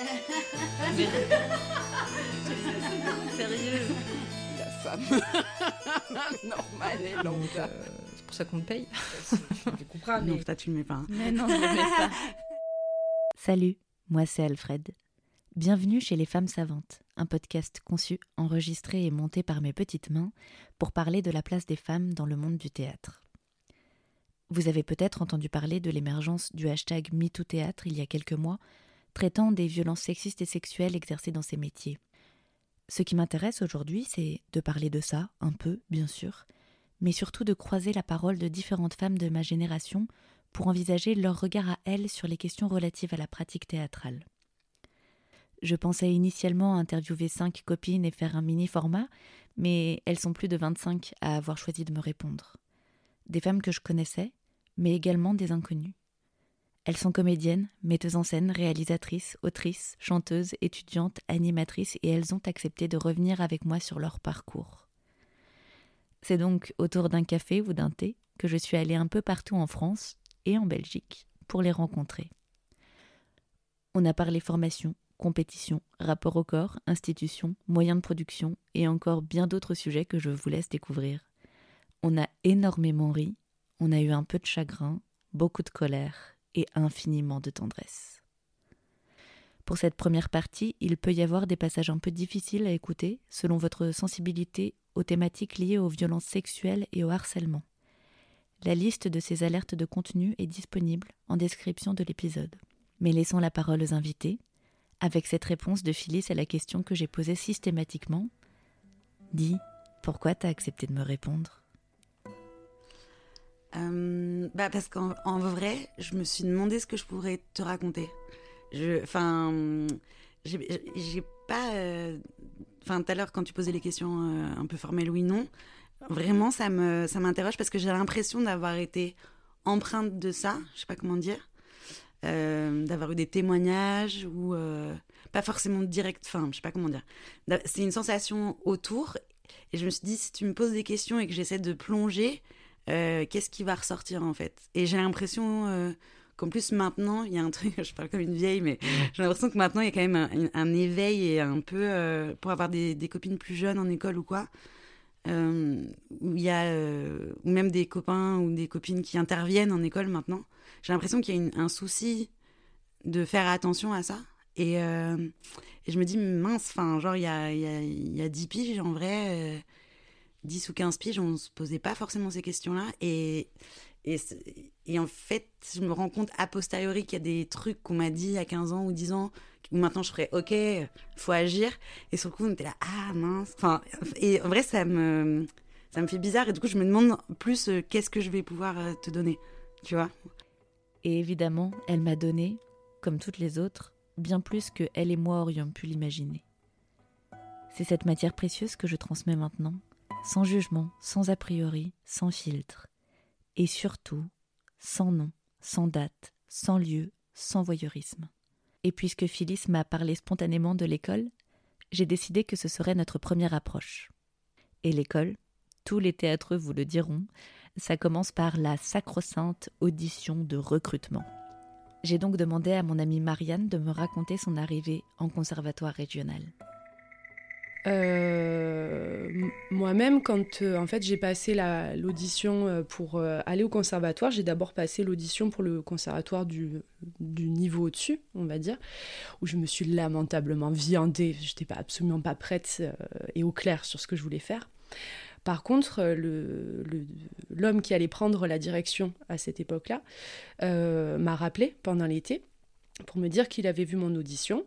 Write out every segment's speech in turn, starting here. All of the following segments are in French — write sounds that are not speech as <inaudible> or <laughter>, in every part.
<laughs> Sérieux La femme normale et lambda. euh, C'est pour ça qu'on me paye. Tu comprends, Non, ça tu le mets pas. hein. Mais non, je le mets pas. <laughs> Salut, moi c'est Alfred. Bienvenue chez Les Femmes Savantes, un podcast conçu, enregistré et monté par mes petites mains pour parler de la place des femmes dans le monde du théâtre. Vous avez peut-être entendu parler de l'émergence du hashtag MeTooThéâtre il y a quelques mois, traitant des violences sexistes et sexuelles exercées dans ces métiers. Ce qui m'intéresse aujourd'hui, c'est de parler de ça, un peu, bien sûr, mais surtout de croiser la parole de différentes femmes de ma génération pour envisager leur regard à elles sur les questions relatives à la pratique théâtrale. Je pensais initialement interviewer cinq copines et faire un mini format, mais elles sont plus de 25 à avoir choisi de me répondre. Des femmes que je connaissais, mais également des inconnues. Elles sont comédiennes, metteuses en scène, réalisatrices, autrices, chanteuses, étudiantes, animatrices, et elles ont accepté de revenir avec moi sur leur parcours. C'est donc autour d'un café ou d'un thé que je suis allée un peu partout en France et en Belgique pour les rencontrer. On a parlé formation, compétition, rapport au corps, institution, moyens de production et encore bien d'autres sujets que je vous laisse découvrir. On a énormément ri, on a eu un peu de chagrin, beaucoup de colère et infiniment de tendresse. Pour cette première partie, il peut y avoir des passages un peu difficiles à écouter selon votre sensibilité aux thématiques liées aux violences sexuelles et au harcèlement. La liste de ces alertes de contenu est disponible en description de l'épisode. Mais laissons la parole aux invités, avec cette réponse de Phyllis à la question que j'ai posée systématiquement. Dis, pourquoi t'as accepté de me répondre? Euh, bah parce qu'en en vrai, je me suis demandé ce que je pourrais te raconter. Enfin, j'ai pas. euh, Enfin, tout à l'heure, quand tu posais les questions euh, un peu formelles, oui, non, vraiment, ça me, ça m'interroge parce que j'ai l'impression d'avoir été empreinte de ça. Je sais pas comment dire. D'avoir eu des témoignages ou pas forcément direct. Enfin, je sais pas comment dire. C'est une sensation autour. Et je me suis dit, si tu me poses des questions et que j'essaie de plonger, euh, qu'est-ce qui va ressortir en fait? Et j'ai l'impression euh, qu'en plus maintenant, il y a un truc, <laughs> je parle comme une vieille, mais j'ai l'impression que maintenant il y a quand même un, un éveil et un peu euh, pour avoir des, des copines plus jeunes en école ou quoi. où il y a ou même des copains ou des copines qui interviennent en école maintenant. J'ai l'impression qu'il y a une- un souci de faire attention à ça. Et, et je me dis, mince, enfin, genre, il y a, il y, a, il y a 10 piges, en vrai, 10 ou 15 piges, on se posait pas forcément ces questions-là. Et, et, et en fait, je me rends compte a posteriori qu'il y a des trucs qu'on m'a dit à 15 ans ou 10 ans, où maintenant je ferais, ok, faut agir. Et sur le coup, on était là, ah mince. Enfin, et en vrai, ça me, ça me fait bizarre. Et du coup, je me demande plus euh, qu'est-ce que je vais pouvoir euh, te donner. Tu vois Et évidemment, elle m'a donné, comme toutes les autres, bien plus que elle et moi aurions pu l'imaginer. C'est cette matière précieuse que je transmets maintenant, sans jugement, sans a priori, sans filtre, et surtout sans nom, sans date, sans lieu, sans voyeurisme. Et puisque Phyllis m'a parlé spontanément de l'école, j'ai décidé que ce serait notre première approche. Et l'école, tous les théâtreux vous le diront, ça commence par la sacro-sainte audition de recrutement. J'ai donc demandé à mon amie Marianne de me raconter son arrivée en conservatoire régional. Euh, Moi-même, quand euh, en fait j'ai passé la- l'audition euh, pour aller au conservatoire, j'ai d'abord passé l'audition pour le conservatoire du, niveau au-dessus, on va dire, où je me suis lamentablement viandée. J'étais pas absolument pas prête et au clair sur ce que je voulais faire. Par contre, l'homme qui allait prendre la direction à cette époque-là m'a rappelé pendant l'été pour me dire qu'il avait vu mon audition.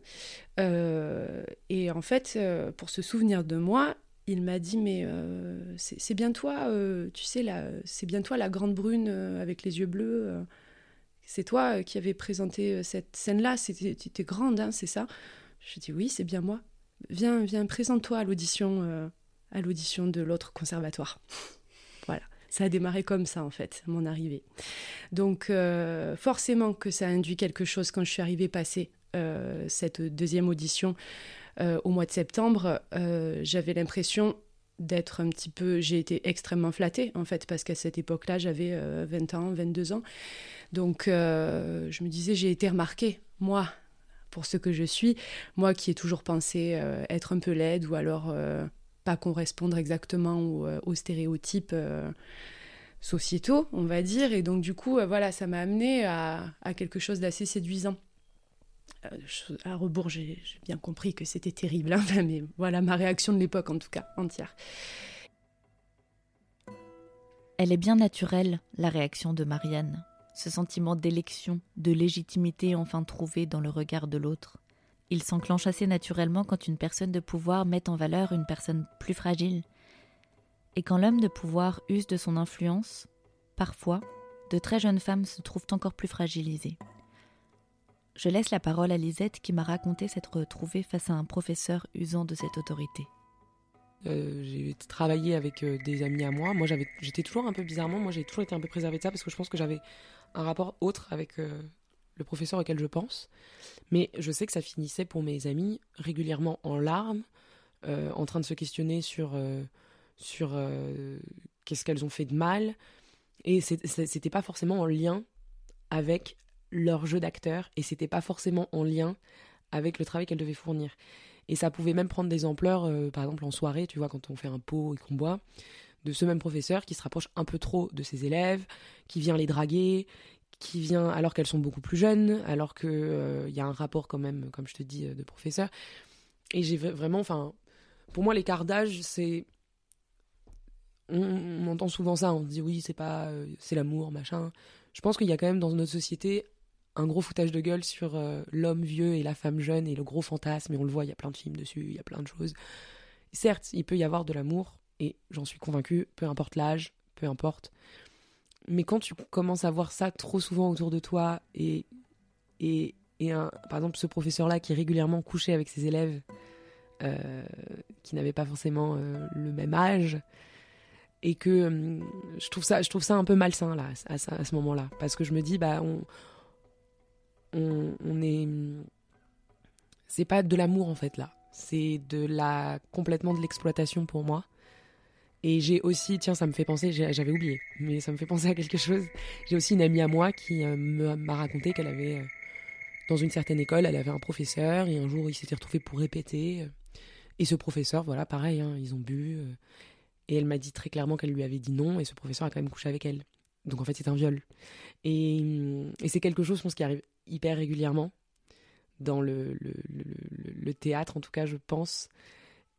Euh, et en fait, euh, pour se souvenir de moi, il m'a dit mais euh, c'est bien toi, tu sais c'est bien toi la grande brune avec les yeux bleus. c'est toi qui avais présenté cette scène-là. C'était étais grande, hein, c'est ça? Je dis oui, c'est bien moi. Viens, viens, présente-toi à l'audition, à l'audition de l'autre conservatoire. Ça a démarré comme ça, en fait, mon arrivée. Donc, euh, forcément que ça induit quelque chose quand je suis arrivée passer euh, cette deuxième audition euh, au mois de septembre. J'avais l'impression d'être un petit peu... J'ai été extrêmement flattée, en fait, parce qu'à cette époque-là, j'avais euh, 20 ans, 22 ans. Donc, je me disais, j'ai été remarquée, moi, pour ce que je suis. Moi qui ai toujours pensé être un peu laide ou alors pas correspondre exactement aux, euh, aux stéréotypes euh, sociétaux, on va dire. Et donc du coup, euh, voilà, ça m'a amené à, quelque chose d'assez séduisant. À rebours, j'ai j'ai bien compris que c'était terrible, hein, <laughs> mais voilà ma réaction de l'époque en tout cas, entière. Elle est bien naturelle, la réaction de Marianne. Ce sentiment d'élection, de légitimité enfin trouvé dans le regard de l'autre. Il s'enclenche assez naturellement quand une personne de pouvoir met en valeur une personne plus fragile. Et quand l'homme de pouvoir use de son influence, parfois, de très jeunes femmes se trouvent encore plus fragilisées. Je laisse la parole à Lisette qui m'a raconté s'être retrouvée face à un professeur usant de cette autorité. Euh, j'ai travaillé avec euh, des amis à moi. Moi, j'avais, j'étais toujours un peu bizarrement. Moi, j'ai toujours été un peu préservée de ça parce que je pense que j'avais un rapport autre avec euh, le professeur auquel je pense. Mais je sais que ça finissait pour mes amis régulièrement en larmes, euh, en train de se questionner sur euh, sur euh, qu'est-ce qu'elles ont fait de mal. Et c'était pas forcément en lien avec leur jeu d'acteur et c'était pas forcément en lien avec le travail qu'elles devaient fournir. Et ça pouvait même prendre des ampleurs, par exemple en soirée, tu vois, quand on fait un pot et qu'on boit, de ce même professeur qui se rapproche un peu trop de ses élèves, qui vient les draguer, qui vient alors qu'elles sont beaucoup plus jeunes, alors qu'il il y a un rapport quand même, comme je te dis, euh, de professeur. Et j'ai vra- vraiment, enfin, pour moi, l'écart d'âge, c'est. On, entend souvent ça, on dit oui, c'est pas. euh, c'est l'amour, machin. Je pense qu'il y a quand même dans notre société un gros foutage de gueule sur euh, l'homme vieux et la femme jeune et le gros fantasme, et on le voit, il y a plein de films dessus, il y a plein de choses. Certes, il peut y avoir de l'amour, et j'en suis convaincue, peu importe l'âge, peu importe. Mais quand tu commences à voir ça trop souvent autour de toi, et, et, et un, par exemple ce professeur-là qui régulièrement couchait avec ses élèves euh, qui n'avaient pas forcément euh, le même âge, et que hum, je, trouve ça, je trouve ça un peu malsain là, à, à- à ce moment-là, parce que je me dis, bah, on, on, on est. C'est pas de l'amour en fait là. C'est de la complètement de l'exploitation pour moi. Et j'ai aussi, tiens, ça me fait penser, j'avais oublié, mais ça me fait penser à quelque chose. J'ai aussi une amie à moi qui euh, m'a raconté qu'elle avait, euh, dans une certaine école, elle avait un professeur et un jour il s'était retrouvé pour répéter. euh, Et ce professeur, voilà, pareil, hein, ils ont bu. et elle m'a dit très clairement qu'elle lui avait dit non et ce professeur a quand même couché avec elle. Donc en fait, c'est un viol. Et, c'est quelque chose, je pense, qui arrive hyper régulièrement dans le théâtre, en tout cas, je pense.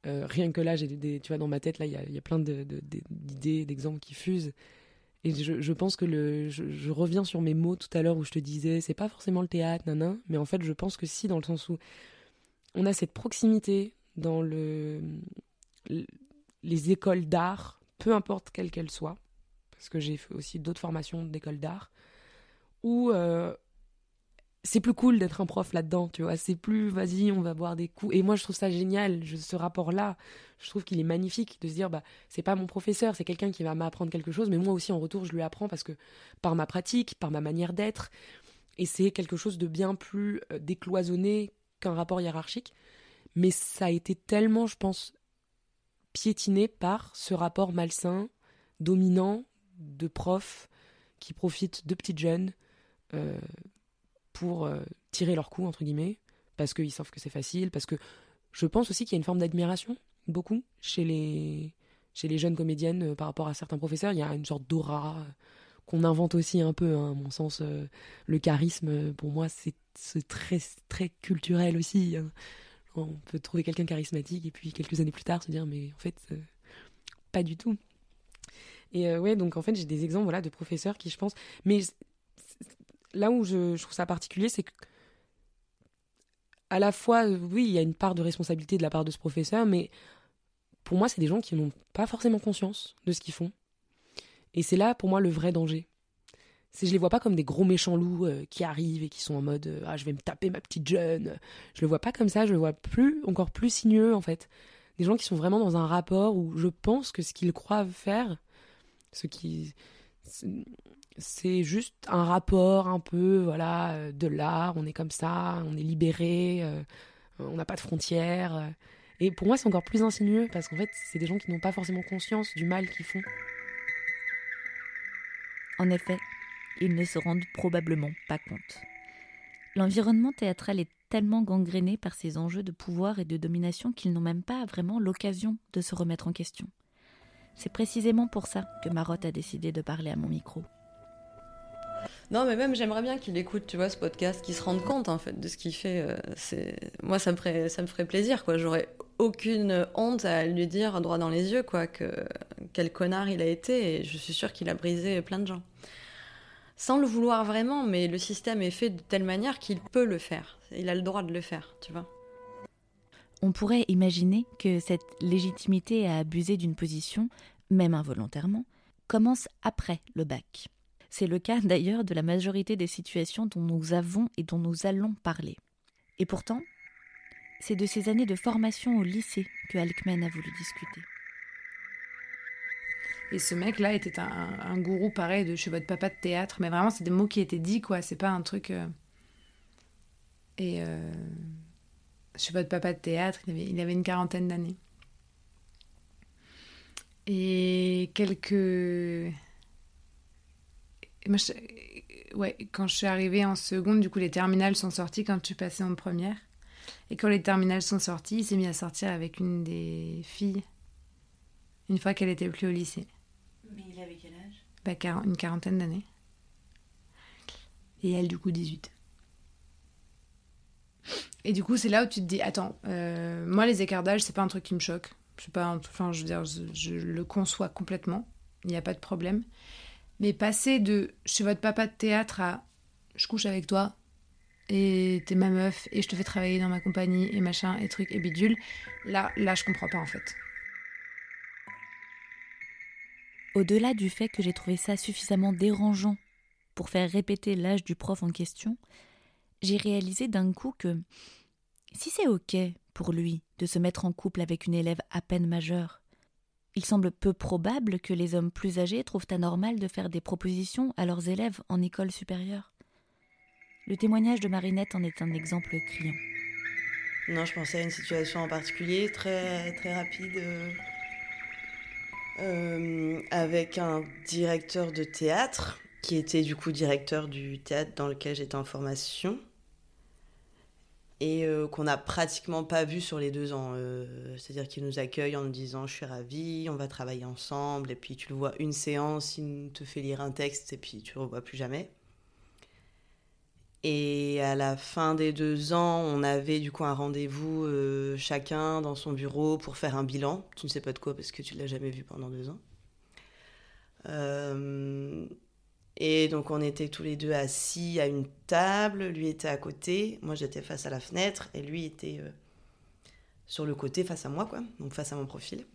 Euh, rien que là, j'ai des, des- tu vois, dans ma tête, là, il y a, y a plein de- de- de- d'idées, d'exemples qui fusent. Et je, je pense que le, je, je reviens sur mes mots tout à l'heure où je te disais, c'est pas forcément le théâtre, nanan, mais en fait, je pense que si, dans le sens où on a cette proximité dans le, le- les écoles d'art, peu importe quelles qu'elles soient, parce que j'ai fait aussi d'autres formations d'école d'art, où euh, c'est plus cool d'être un prof là-dedans, tu vois. C'est plus, vas-y, on va boire des coups. Et moi, je trouve ça génial, je- ce rapport-là. Je trouve qu'il est magnifique de se dire, bah, c'est pas mon professeur, c'est quelqu'un qui va m'apprendre quelque chose, mais moi aussi, en retour, je lui apprends parce que par ma pratique, par ma manière d'être. Et c'est quelque chose de bien plus euh, décloisonné qu'un rapport hiérarchique. Mais ça a été tellement, je pense, piétiné par ce rapport malsain, dominant, de profs qui profitent de petites jeunes. euh, pour euh, tirer leur coup, entre guillemets, parce qu'ils savent que c'est facile, parce que je pense aussi qu'il y a une forme d'admiration, beaucoup, chez les, chez les jeunes comédiennes euh, par rapport à certains professeurs. Il y a une sorte d'aura euh, qu'on invente aussi un peu, hein, à mon sens. le charisme, pour moi, c'est très, très culturel aussi. hein. On peut trouver quelqu'un charismatique et puis quelques années plus tard se dire, mais en fait, pas du tout. Et euh, ouais, donc en fait, j'ai des exemples voilà, de professeurs qui, je pense. Mais là où je, trouve ça particulier, c'est que à la fois, oui, il y a une part de responsabilité de la part de ce professeur, mais pour moi, c'est des gens qui n'ont pas forcément conscience de ce qu'ils font. Et c'est là, pour moi, le vrai danger. C'est je les vois pas comme des gros méchants loups euh, qui arrivent et qui sont en mode euh, ah je vais me taper ma petite jeune. Je le vois pas comme ça, je le vois plus encore plus sinueux en fait. Des gens qui sont vraiment dans un rapport où je pense que ce qu'ils croient faire, ce qui c'est juste un rapport un peu voilà euh, de l'art on est comme ça on est libéré euh, on n'a pas de frontières euh. et pour moi c'est encore plus insinueux parce qu'en fait c'est des gens qui n'ont pas forcément conscience du mal qu'ils font En effet, ils ne se rendent probablement pas compte. L'environnement théâtral est tellement gangrénés par ces enjeux de pouvoir et de domination qu'ils n'ont même pas vraiment l'occasion de se remettre en question. C'est précisément pour ça que Marotte a décidé de parler à mon micro. Non, mais même j'aimerais bien qu'il écoute, tu vois, ce podcast, qu'il se rende compte en fait de ce qu'il fait. euh, moi, ça me ferait, plaisir, quoi. J'aurais aucune honte à lui dire droit dans les yeux, quoi, que quel connard il a été. Et je suis sûre qu'il a brisé plein de gens, sans le vouloir vraiment. Mais le système est fait de telle manière qu'il peut le faire. Il a le droit de le faire, tu vois. On pourrait imaginer que cette légitimité à abuser d'une position, même involontairement, commence après le bac. C'est le cas d'ailleurs de la majorité des situations dont nous avons et dont nous allons parler. Et pourtant, c'est de ces années de formation au lycée que Alkmen a voulu discuter. Et ce mec-là était un, gourou pareil de chez votre papa de théâtre. Mais vraiment, c'est des mots qui étaient dits, quoi. C'est pas un truc. euh, Et euh... chez votre papa de théâtre, il avait une quarantaine d'années. Et quelques. Moi, je- Ouais, quand je suis arrivée en seconde, du coup, les terminales sont sorties quand je suis passée en première. Et quand les terminales sont sorties, il s'est mis à sortir avec une des filles, une fois qu'elle était plus au lycée. Mais il avait quel âge? Bah, une quarantaine d'années. Et elle, du coup, 18. Et du coup, c'est là où tu te dis, attends, euh, moi, les écarts d'âge, c'est pas un truc qui me choque. C'est pas Enfin, je veux dire, je, je le conçois complètement. Il n'y a pas de problème. Mais passer de chez votre papa de théâtre à je couche avec toi et t'es ma meuf et je te fais travailler dans ma compagnie et machin et truc et bidule, là, là, je comprends pas en fait. Au-delà du fait que j'ai trouvé ça suffisamment dérangeant pour faire répéter l'âge du prof en question, j'ai réalisé d'un coup que si c'est OK pour lui de se mettre en couple avec une élève à peine majeure, il semble peu probable que les hommes plus âgés trouvent anormal de faire des propositions à leurs élèves en école supérieure. Le témoignage de Marinette en est un exemple criant. Non, je pensais à une situation en particulier, très, très rapide, euh, euh, avec un directeur de théâtre, qui était du coup directeur du théâtre dans lequel j'étais en formation, et euh, qu'on n'a pratiquement pas vu sur les deux ans. Euh, C'est-à-dire qu'il nous accueille en nous disant Je suis ravi, on va travailler ensemble, et puis tu le vois une séance, il te fait lire un texte, et puis tu le revois plus jamais. Et à la fin des deux ans, on avait du coup un rendez-vous euh, chacun dans son bureau pour faire un bilan. Tu ne sais pas de quoi parce que tu l'as jamais vu pendant deux ans. Et donc on était tous les deux assis à une table. Lui était à côté, moi j'étais face à la fenêtre et lui était euh, sur le côté face à moi, quoi. Donc face à mon profil.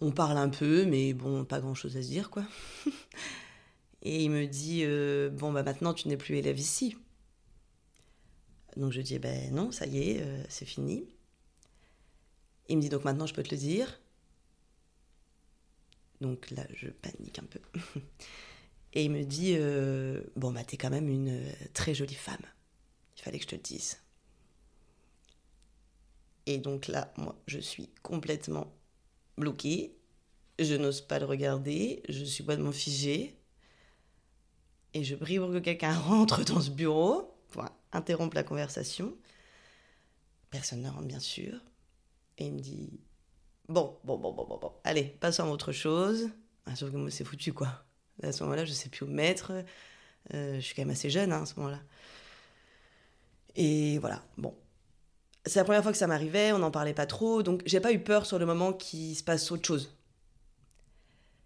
On parle un peu, mais bon, pas grand-chose à se dire, quoi. <laughs> Et il me dit euh, Bon, bah maintenant, tu n'es plus élève ici. Donc je dis Ben non, ça y est, euh, c'est fini. Il me dit Donc maintenant, je peux te le dire. Donc là, je panique un peu. <laughs> Et il me dit euh, Bon, bah t'es quand même une euh, très jolie femme. Il fallait que je te le dise. Et donc là, moi, je suis complètement bloquée. Je n'ose pas le regarder. Je suis complètement figée. Et je prie pour que quelqu'un <laughs> rentre dans ce bureau pour interrompre la conversation. Personne ne rentre, bien sûr. Et il me dit Bon, bon, bon, bon, bon, bon. Allez, passons à autre chose. Ah, sauf que moi, c'est foutu, quoi. À ce moment-là, je sais plus où me mettre. Euh, je suis quand même assez jeune hein, à ce moment-là. Et voilà, bon. C'est la première fois que ça m'arrivait, on n'en parlait pas trop, donc j'ai pas eu peur sur le moment qu'il se passe autre chose.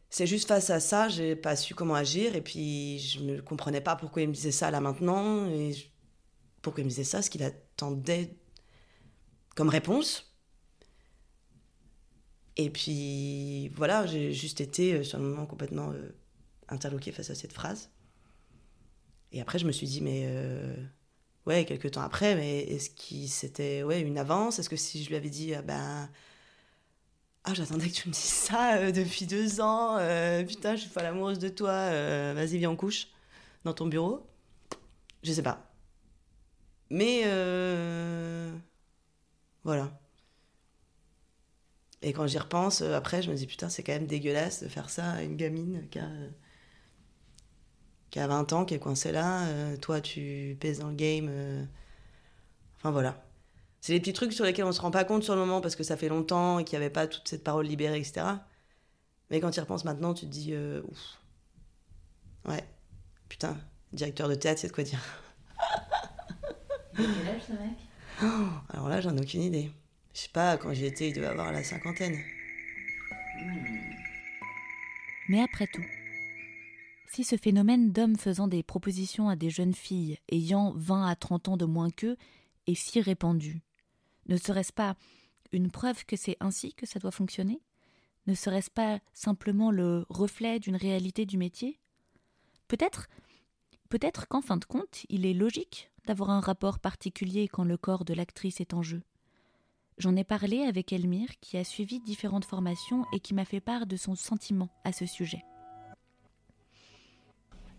C'est juste face à ça, j'ai pas su comment agir et puis je ne comprenais pas pourquoi il me disait ça là maintenant et pourquoi il me disait ça, ce qu'il attendait comme réponse. Et puis voilà, j'ai juste été euh, sur le moment complètement euh, interloquée face à cette phrase. Et après, je me suis dit, mais euh, ouais, quelques temps après, mais est-ce que c'était ouais, une avance? Est-ce que si je lui avais dit, ah ben. Ah, j'attendais que tu me dises ça depuis deux ans. putain, je suis folle amoureuse de toi. Vas-y, viens, on couche dans ton bureau. Je sais pas. Mais voilà. Et quand j'y repense, euh, après, je me dis putain, c'est quand même dégueulasse de faire ça à une gamine qui a, qui a 20 ans, qui est coincée là. Euh, toi, tu pèses dans le game. euh, Enfin voilà. C'est les petits trucs sur lesquels on se rend pas compte sur le moment parce que ça fait longtemps et qu'il n'y avait pas toute cette parole libérée, etc. Mais quand tu y repenses maintenant, tu te dis euh, ouf. Ouais. Putain, directeur de théâtre, c'est de quoi dire. Quel âge ce mec? Oh, <gasps> alors là, j'en ai aucune idée. Je sais pas, quand j'y étais, il devait avoir la cinquantaine. Mais après tout, si ce phénomène d'hommes faisant des propositions à des jeunes filles ayant 20 à 30 ans de moins qu'eux est si répandu, ne serait-ce pas une preuve que c'est ainsi que ça doit fonctionner? Ne serait-ce pas simplement le reflet d'une réalité du métier? Peut-être peut-être qu'en fin de compte, il est logique d'avoir un rapport particulier quand le corps de l'actrice est en jeu. J'en ai parlé avec Elmire qui a suivi différentes formations et qui m'a fait part de son sentiment à ce sujet.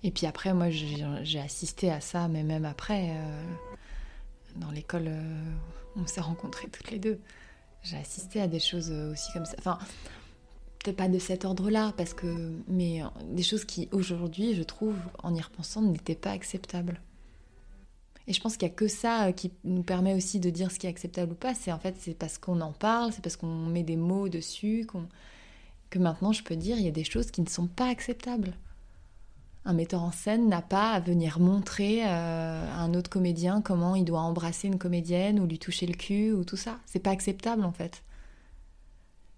Et puis après, moi, j'ai assisté à ça, mais même après, euh, dans l'école, euh, on s'est rencontrés toutes les deux. J'ai assisté à des choses aussi comme ça. Enfin, peut-être pas de cet ordre-là, parce que, mais des choses qui, aujourd'hui, je trouve, en y repensant, n'étaient pas acceptables. Et je pense qu'il n'y a que ça euh, qui nous permet aussi de dire ce qui est acceptable ou pas. C'est en fait, parce qu'on en parle, c'est parce qu'on met des mots dessus, que maintenant je peux dire il y a des choses qui ne sont pas acceptables. Un metteur en scène n'a pas à venir montrer euh, à un autre comédien comment il doit embrasser une comédienne ou lui toucher le cul ou tout ça. C'est pas acceptable en fait.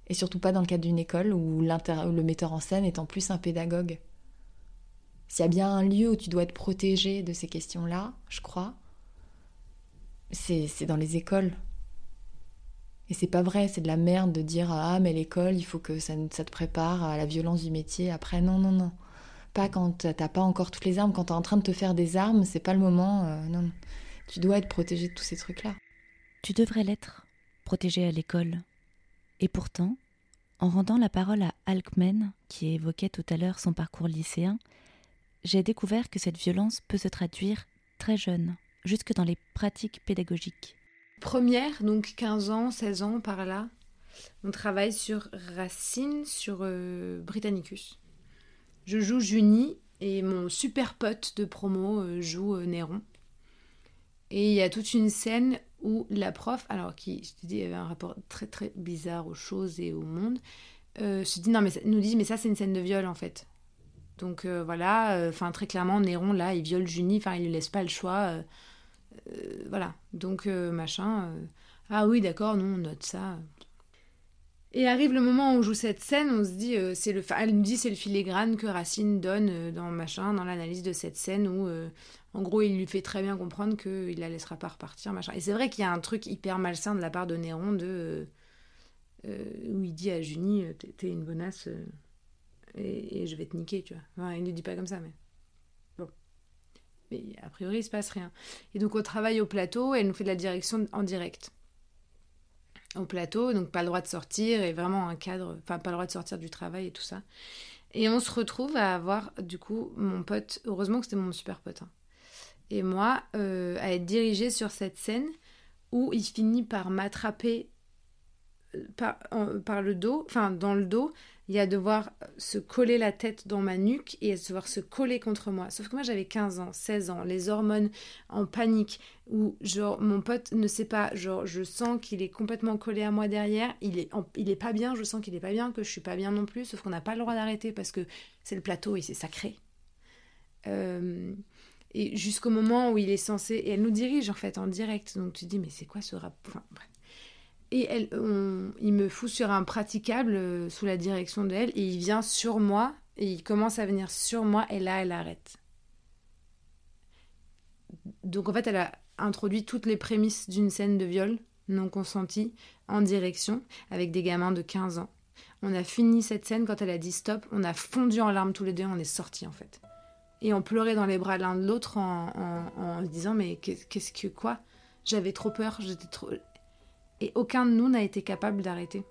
Et surtout pas dans le cadre d'une école où le metteur en scène est en plus un pédagogue. S'il y a bien un lieu où tu dois être protégé de ces questions-là, je crois, c'est dans les écoles. Et c'est pas vrai, c'est de la merde de dire Ah, mais l'école, il faut que ça, te prépare à la violence du métier. Après, non, non, non. Pas quand t'as pas encore toutes les armes, quand t'es en train de te faire des armes, c'est pas le moment. euh, non, non. Tu dois être protégé de tous ces trucs-là. Tu devrais l'être, protégé à l'école. Et pourtant, en rendant la parole à Alkmen, qui évoquait tout à l'heure son parcours lycéen, j'ai découvert que cette violence peut se traduire très jeune, jusque dans les pratiques pédagogiques. Première, donc 15 ans, 16 ans, par là, on travaille sur Racine, sur euh, Britannicus. Je joue Junie et mon super pote de promo euh, joue euh, Néron. Et il y a toute une scène où la prof, alors qui, je te dis, avait un rapport très très bizarre aux choses et au monde, se dit non mais nous dit mais ça c'est une scène de viol en fait. Donc euh, voilà, enfin très clairement Néron là il viole Junie, enfin il lui laisse pas le choix. euh, euh, voilà, donc euh, machin. euh, ah oui, d'accord, non, on note ça. Et arrive le moment où on joue cette scène, on se dit, euh, c'est le, elle nous dit c'est le filigrane que Racine donne euh, dans machin, dans l'analyse de cette scène où, euh, en gros, il lui fait très bien comprendre qu'il la laissera pas repartir, machin. Et c'est vrai qu'il y a un truc hyper malsain de la part de Néron de, euh, euh, où il dit à Junie, euh, t'es une bonasse euh, et, je vais te niquer, tu vois. Enfin, il ne dit pas comme ça, mais bon. Mais a priori, il se passe rien. Et donc, on travaille au plateau elle nous fait de la direction en direct. Au plateau, donc pas le droit de sortir et vraiment un cadre, enfin, pas le droit de sortir du travail et tout ça. Et on se retrouve à avoir, du coup, mon pote, heureusement que c'était mon super pote, hein, et moi, euh, à être dirigée sur cette scène où il finit par m'attraper euh, par, par le dos, enfin, dans le dos, il y a devoir se coller la tête dans ma nuque et devoir se coller contre moi. Sauf que moi j'avais 15 ans, 16 ans, les hormones en panique, où genre mon pote ne sait pas, genre je sens qu'il est complètement collé à moi derrière, il est, il est pas bien, je sens qu'il est pas bien, que je suis pas bien non plus, sauf qu'on n'a pas le droit d'arrêter parce que c'est le plateau et c'est sacré. Euh, et jusqu'au moment où il est censé, et elle nous dirige en fait en direct, donc tu te dis mais c'est quoi ce rap? Enfin. Et elle, il me fout sur un praticable euh, sous la direction d'elle et il vient sur moi et il commence à venir sur moi et là elle arrête. Donc en fait elle a introduit toutes les prémices d'une scène de viol non consentie en direction avec des gamins de 15 ans. On a fini cette scène quand elle a dit stop, on a fondu en larmes tous les deux, on est sortis en fait. Et on pleurait dans les bras l'un de l'autre en, en- en disant mais qu'est- qu'est-ce que quoi? J'avais trop peur, j'étais trop... Et aucun de nous n'a été capable d'arrêter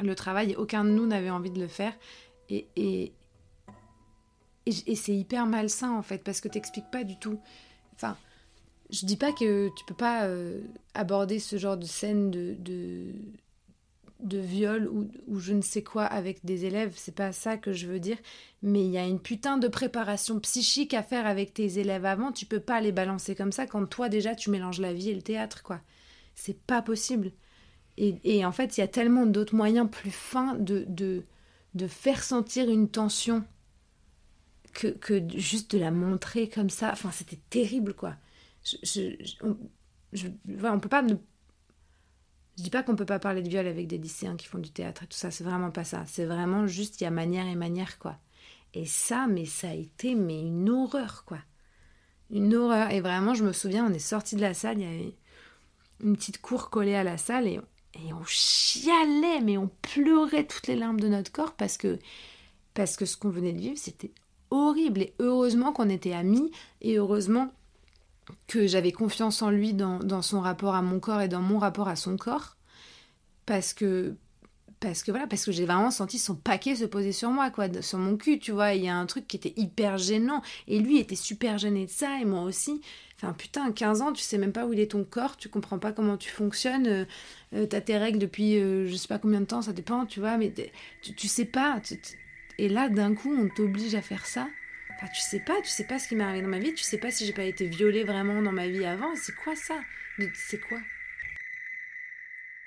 le travail, et aucun de nous n'avait envie de le faire. Et, et, et, c'est hyper malsain en fait, parce que t'expliques pas du tout. Enfin, je dis pas que tu peux pas euh, aborder ce genre de scène de, de, de viol ou, ou je ne sais quoi avec des élèves, c'est pas ça que je veux dire, mais il y a une putain de préparation psychique à faire avec tes élèves avant, tu peux pas les balancer comme ça quand toi déjà tu mélanges la vie et le théâtre, quoi. C'est pas possible. Et, et en fait, il y a tellement d'autres moyens plus fins de, de, de faire sentir une tension que, que juste de la montrer comme ça. Enfin, c'était terrible, quoi. Je, je, on, on peut pas ne je dis pas qu'on peut pas parler de viol avec des lycéens qui font du théâtre et tout ça, c'est vraiment pas ça. C'est vraiment juste il y a manière et manière quoi. Et ça, mais ça a été mais une horreur quoi. Une horreur. Et vraiment, je me souviens, on est sorti de la salle, il y avait une petite cour collée à la salle et, et on chialait, mais on pleurait toutes les larmes de notre corps parce que parce que ce qu'on venait de vivre, c'était horrible. Et heureusement qu'on était amis et heureusement que j'avais confiance en lui dans, dans son rapport à mon corps et dans mon rapport à son corps parce que parce que voilà parce que j'ai vraiment senti son paquet se poser sur moi quoi sur mon cul tu vois. Il y a un truc qui était hyper gênant. Et lui était super gêné de ça et moi aussi enfin putain 15 ans tu sais même pas où il est ton corps tu comprends pas comment tu fonctionnes euh, euh, t'as tes règles depuis euh, je sais pas combien de temps ça dépend tu vois mais tu, tu sais pas et là d'un coup on t'oblige à faire ça Enfin, tu sais pas, tu sais pas ce qui m'est arrivé dans ma vie, tu sais pas si j'ai pas été violée vraiment dans ma vie avant. C'est quoi ça? C'est quoi?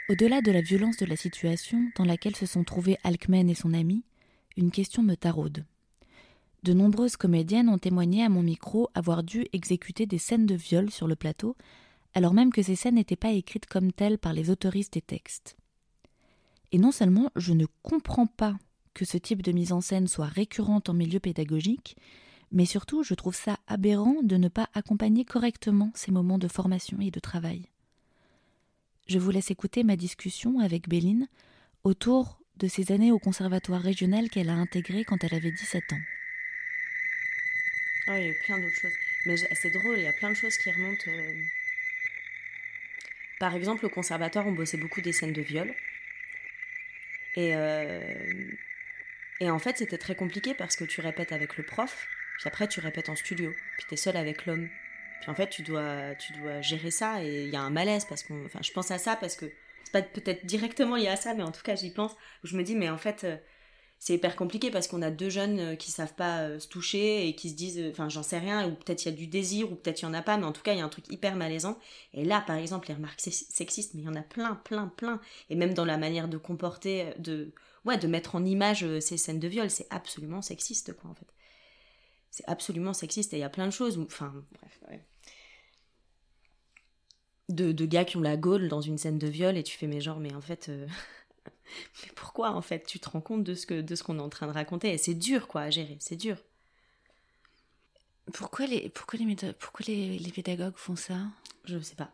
Au-delà de la violence de la situation dans laquelle se sont trouvés Alkmen et son ami, une question me taraude. De nombreuses comédiennes ont témoigné à mon micro avoir dû exécuter des scènes de viol sur le plateau, alors même que ces scènes n'étaient pas écrites comme telles par les autoristes des textes. Et non seulement je ne comprends pas que ce type de mise en scène soit récurrente en milieu pédagogique, mais surtout je trouve ça aberrant de ne pas accompagner correctement ces moments de formation et de travail. Je vous laisse écouter ma discussion avec Béline autour de ses années au conservatoire régional qu'elle a intégré quand elle avait 17 ans. Ah, il y a plein d'autres choses. Mais c'est drôle, il y a plein de choses qui remontent. euh. Par exemple, au conservatoire, on bossait beaucoup des scènes de viol. Et, euh, et en fait, c'était très compliqué parce que tu répètes avec le prof, puis après, tu répètes en studio, puis tu es seul avec l'homme. Puis en fait, tu dois, tu dois gérer ça et il y a un malaise parce qu'on. Je pense à ça parce que c'est pas peut-être directement lié à ça, mais en tout cas, j'y pense. Où je me dis, mais en fait. euh, c'est hyper compliqué parce qu'on a deux jeunes euh, qui savent pas euh, se toucher et qui se disent, euh, enfin j'en sais rien, ou peut-être il y a du désir, ou peut-être il y en a pas, mais en tout cas il y a un truc hyper malaisant. Et là, par exemple, les remarques sex- sexistes, mais il y en a plein, plein, plein. Et même dans la manière de comporter, de, ouais, de mettre en image ces scènes de viol, c'est absolument sexiste, quoi, en fait. C'est absolument sexiste et il y a plein de choses, enfin, bref, ouais. De, de gars qui ont la gaule dans une scène de viol et tu fais, mais genre, mais en fait. <laughs> mais pourquoi en fait? Tu te rends compte de ce que de ce qu'on est en train de raconter? Et c'est dur quoi à gérer c'est dur. Pourquoi les, pourquoi les, pourquoi les, les pédagogues font ça? Je sais pas.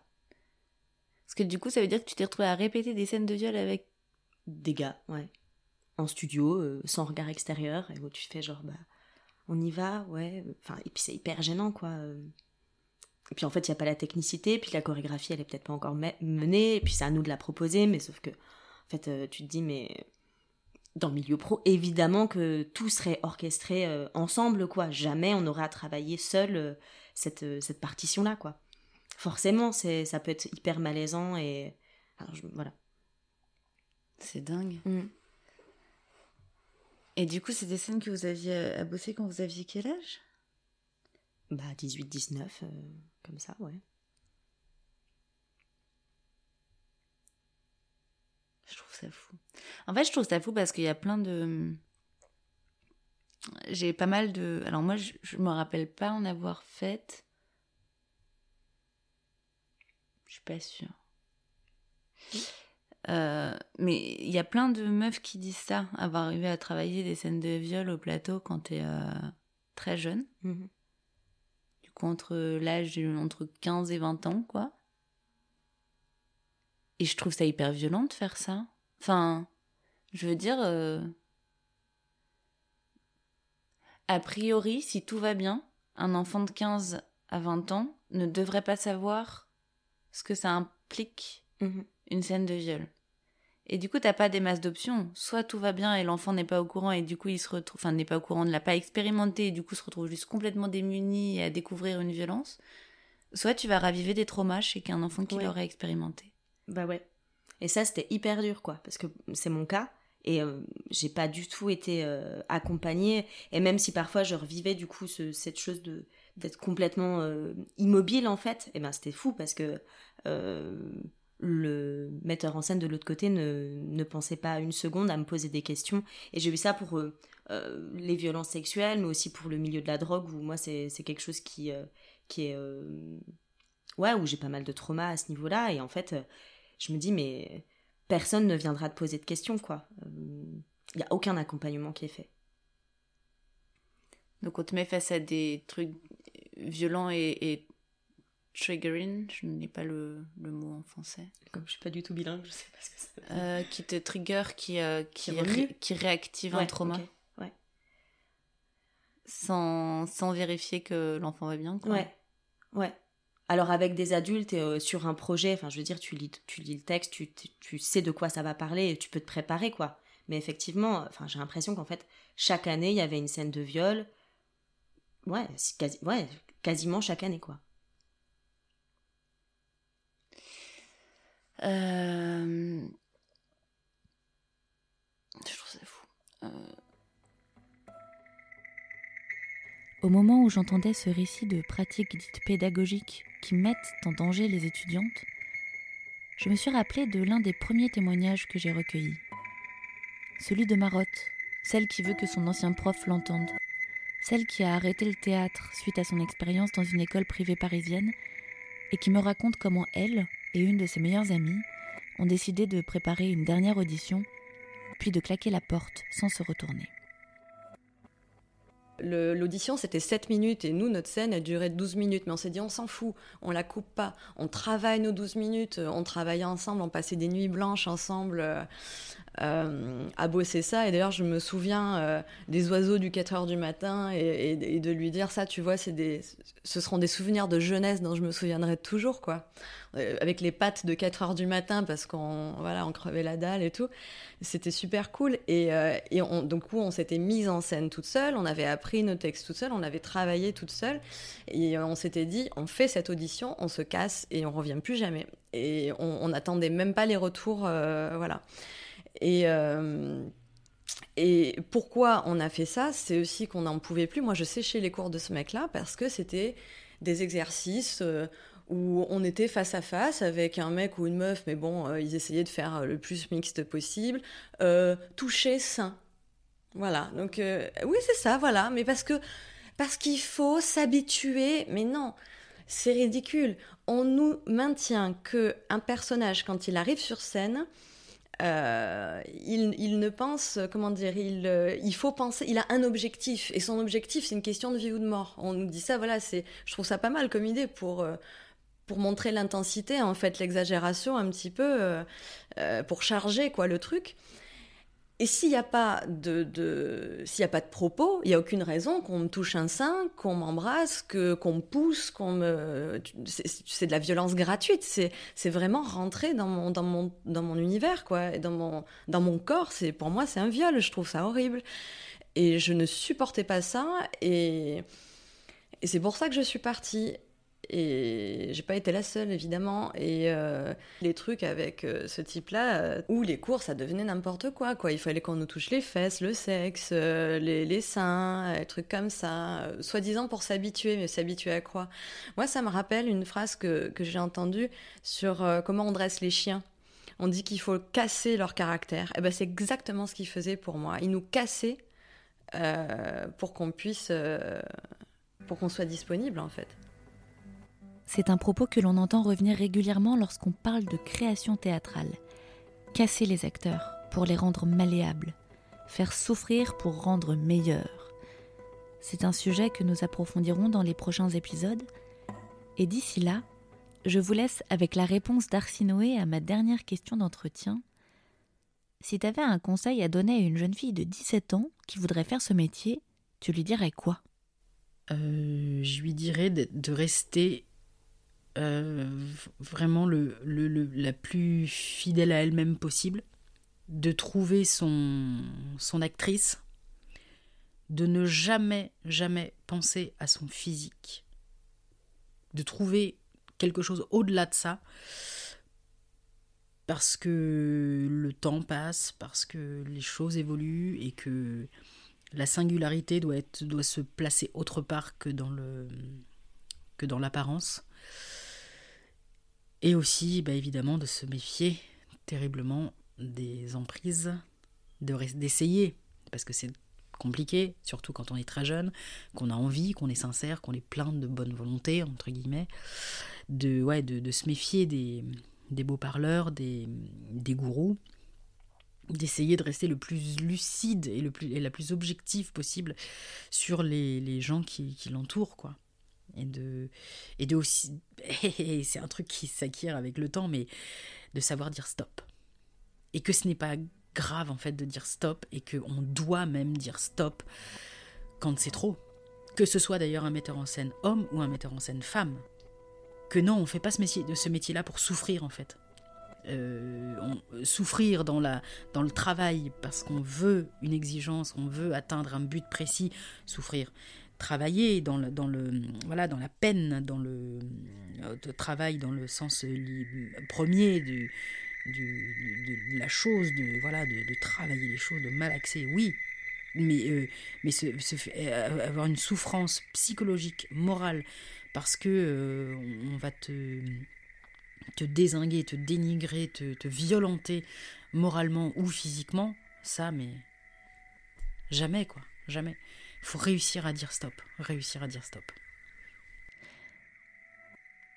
Parce que du coup, ça veut dire que tu t'es retrouvé à répéter des scènes de viol avec. des gars ouais. En studio euh, sans regard extérieur et où tu fais genre bah on y va ouais enfin et puis c'est hyper gênant quoi euh. et puis en fait il y a pas la technicité puis la chorégraphie elle est peut-être pas encore me- menée et puis c'est à nous de la proposer mais sauf que en fait euh, tu te dis mais dans le milieu pro, évidemment que tout serait orchestré euh, ensemble, quoi. Jamais on aurait à travailler seul euh, cette, cette partition-là, quoi. Forcément, c'est, ça peut être hyper malaisant et. alors, je- voilà. C'est dingue. Mm. Et du coup, c'est des scènes que vous aviez à bosser quand vous aviez quel âge? Bah, 18-19, euh, comme ça, ouais. Je trouve ça fou. En fait, je trouve ça fou parce qu'il y a plein de. J'ai pas mal de. Alors, moi, je, je me rappelle pas en avoir fait. Je suis pas sûre. Euh, mais il y a plein de meufs qui disent ça, avoir arrivé à travailler des scènes de viol au plateau quand t'es euh, très jeune. Mhm. Du coup, entre l'âge entre 15 et 20 ans, quoi. Et je trouve ça hyper violent de faire ça. Enfin, je veux dire, euh, a priori, si tout va bien, un enfant de 15 à 20 ans ne devrait pas savoir ce que ça implique Mhm. une scène de viol. Et du coup, t'as pas des masses d'options. Soit tout va bien et l'enfant n'est pas au courant et du coup il se retrouve, enfin n'est pas au courant, ne l'a pas expérimenté et du coup se retrouve juste complètement démuni et à découvrir une violence. Soit tu vas raviver des traumas chez qu'un enfant qui Ouais. l'aurait expérimenté. Bah ouais. Et ça, c'était hyper dur, quoi, parce que c'est mon cas. Et euh, j'ai pas du tout été euh, accompagnée. Et même si parfois je revivais du coup ce- cette chose de d'être complètement euh, immobile en fait, et ben c'était fou parce que euh, le metteur en scène de l'autre côté ne, ne pensait pas une seconde à me poser des questions. Et j'ai vu ça pour les violences sexuelles, mais aussi pour le milieu de la drogue, où moi c'est quelque chose qui, qui est... ouais, où j'ai pas mal de trauma à ce niveau-là. Et en fait, je me dis, mais personne ne viendra te poser de questions, quoi. Il n'y a aucun accompagnement qui est fait. Donc on te met face à des trucs violents et, et triggering, je n'ai pas le, le mot en français, Comme je suis pas du tout bilingue, je sais pas ce que ça veut dire. Euh, qui te trigger, qui, euh, qui, Qui ré- remue qui réactive un trauma, ok, Ouais. sans, sans vérifier que l'enfant va bien. Quoi. Ouais, ouais. Alors avec des adultes et, euh, sur un projet, enfin je veux dire, tu lis, tu lis le texte, tu, sais de quoi ça va parler et tu peux te préparer quoi. Mais effectivement, j'ai l'impression qu'en fait chaque année il y avait une scène de viol. Ouais, quasiment chaque année quoi. Euh, Je trouve ça fou. Euh, Au moment où j'entendais ce récit de pratiques dites pédagogiques qui mettent en danger les étudiantes, je me suis rappelé de l'un des premiers témoignages que j'ai recueillis. Celui de Marotte, celle qui veut que son ancien prof l'entende, celle qui a arrêté le théâtre suite à son expérience dans une école privée parisienne et qui me raconte comment elle et une de ses meilleures amies ont décidé de préparer une dernière audition, puis de claquer la porte sans se retourner. L'audition, c'était 7 minutes et nous, notre scène, elle durait 12 minutes. Mais on s'est dit, on s'en fout, on la coupe pas. On travaille nos 12 minutes, on travaillait ensemble, on passait des nuits blanches ensemble euh, à bosser ça. Et d'ailleurs, je me souviens euh, des oiseaux du 4 heures du matin et, de lui dire ça, tu vois, c'est des, ce seront des souvenirs de jeunesse dont je me souviendrai toujours, quoi. Euh, avec les pattes de 4 heures du matin parce qu'on voilà, on crevait la dalle et tout. C'était super cool. Et, et on, donc, on s'était mise en scène toute seule, on avait appris nos textes toute seule, on avait travaillé toute seule. Et on s'était dit, on fait cette audition, on se casse et on revient plus jamais. Et on n'attendait même pas les retours. voilà. Et. euh, et pourquoi on a fait ça C'est aussi qu'on n'en pouvait plus. Moi, je séchais les cours de ce mec-là parce que c'était des exercices euh, où on était face à face avec un mec ou une meuf, mais bon, euh, ils essayaient de faire le plus mixte possible. Euh, toucher sain. Voilà. Donc, oui, c'est ça, voilà. Mais parce que parce qu'il faut s'habituer. Mais non, c'est ridicule. On nous maintient que un personnage, quand il arrive sur scène, euh, il, ne pense, comment dire, il, euh, il faut penser, il a un objectif, et son objectif, c'est une question de vie ou de mort. On nous dit ça, voilà, c'est, je trouve ça pas mal comme idée pour, euh, pour montrer l'intensité, en fait, l'exagération un petit peu, pour charger, quoi, le truc. Et s'il n'y a pas de, de s'il a pas de propos, il y a aucune raison qu'on me touche un sein, qu'on m'embrasse, que qu'on me pousse, qu'on me c'est de la violence gratuite, c'est c'est vraiment rentrer dans mon dans mon dans mon univers quoi, dans mon dans mon corps, c'est pour moi c'est un viol, je trouve ça horrible. Et je ne supportais pas ça et et c'est pour ça que je suis partie. Et j'ai pas été la seule, évidemment. Et euh, les trucs avec euh, ce type-là, euh, où les cours, ça devenait n'importe quoi. Il fallait qu'on nous touche les fesses, le sexe, euh, les, seins, des trucs comme ça, soi-disant pour s'habituer, mais s'habituer à quoi? Moi, ça me rappelle une phrase que, que j'ai entendue sur comment on dresse les chiens. On dit qu'il faut casser leur caractère. Et ben, c'est exactement ce qu'ils faisaient pour moi. Ils nous cassaient pour qu'on puisse, pour qu'on soit disponible, en fait. C'est un propos que l'on entend revenir régulièrement lorsqu'on parle de création théâtrale. Casser les acteurs pour les rendre malléables, faire souffrir pour rendre meilleurs. C'est un sujet que nous approfondirons dans les prochains épisodes. Et d'ici là, je vous laisse avec la réponse d'Arsinoé à ma dernière question d'entretien. Si tu avais un conseil à donner à une jeune fille de 17 ans qui voudrait faire ce métier, tu lui dirais quoi? Euh, je lui dirais de rester euh, vraiment la plus fidèle à elle-même possible, de trouver son, actrice, de ne jamais, jamais penser à son physique, de trouver quelque chose au-delà de ça, parce que le temps passe, parce que les choses évoluent et que la singularité doit, se placer autre part que dans l'apparence. Et aussi, bah, évidemment, de se méfier terriblement des emprises, d'essayer, parce que c'est compliqué, surtout quand on est très jeune, qu'on a envie, qu'on est sincère, qu'on est plein de bonne volonté, entre guillemets, de, ouais, de, se méfier des, des beaux parleurs, des, des gourous, d'essayer de rester le plus lucide et, le plus, et la plus objective possible sur les, les gens qui, qui l'entourent, quoi. Et de, et de aussi, <laughs> c'est un truc qui s'acquiert avec le temps, mais de savoir dire stop. Et que ce n'est pas grave en fait de dire stop et qu'on doit même dire stop quand c'est trop. Que ce soit d'ailleurs un metteur en scène homme ou un metteur en scène femme. Que non, on fait pas ce métier, de ce métier-là pour souffrir en fait. Euh, souffrir dans, la, dans le travail parce qu'on veut une exigence, on veut atteindre un but précis, souffrir. Travailler dans le, dans le voilà dans la peine, dans le, euh, travail dans le sens premier du, de la chose, de, voilà, de, travailler les choses, de malaxer, oui, mais, euh, mais euh, avoir une souffrance psychologique, morale, parce que on va te, te désinguer, te dénigrer, te violenter moralement ou physiquement, ça, mais jamais, quoi, jamais. Faut réussir à dire stop, réussir à dire stop.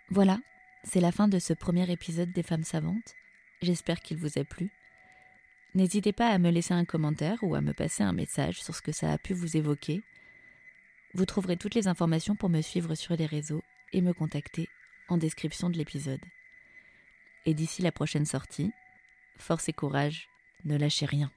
Voilà, c'est la fin de ce premier épisode des Femmes Savantes. J'espère qu'il vous a plu. N'hésitez pas à me laisser un commentaire ou à me passer un message sur ce que ça a pu vous évoquer. Vous trouverez toutes les informations pour me suivre sur les réseaux et me contacter en description de l'épisode. Et d'ici la prochaine sortie, force et courage, ne lâchez rien.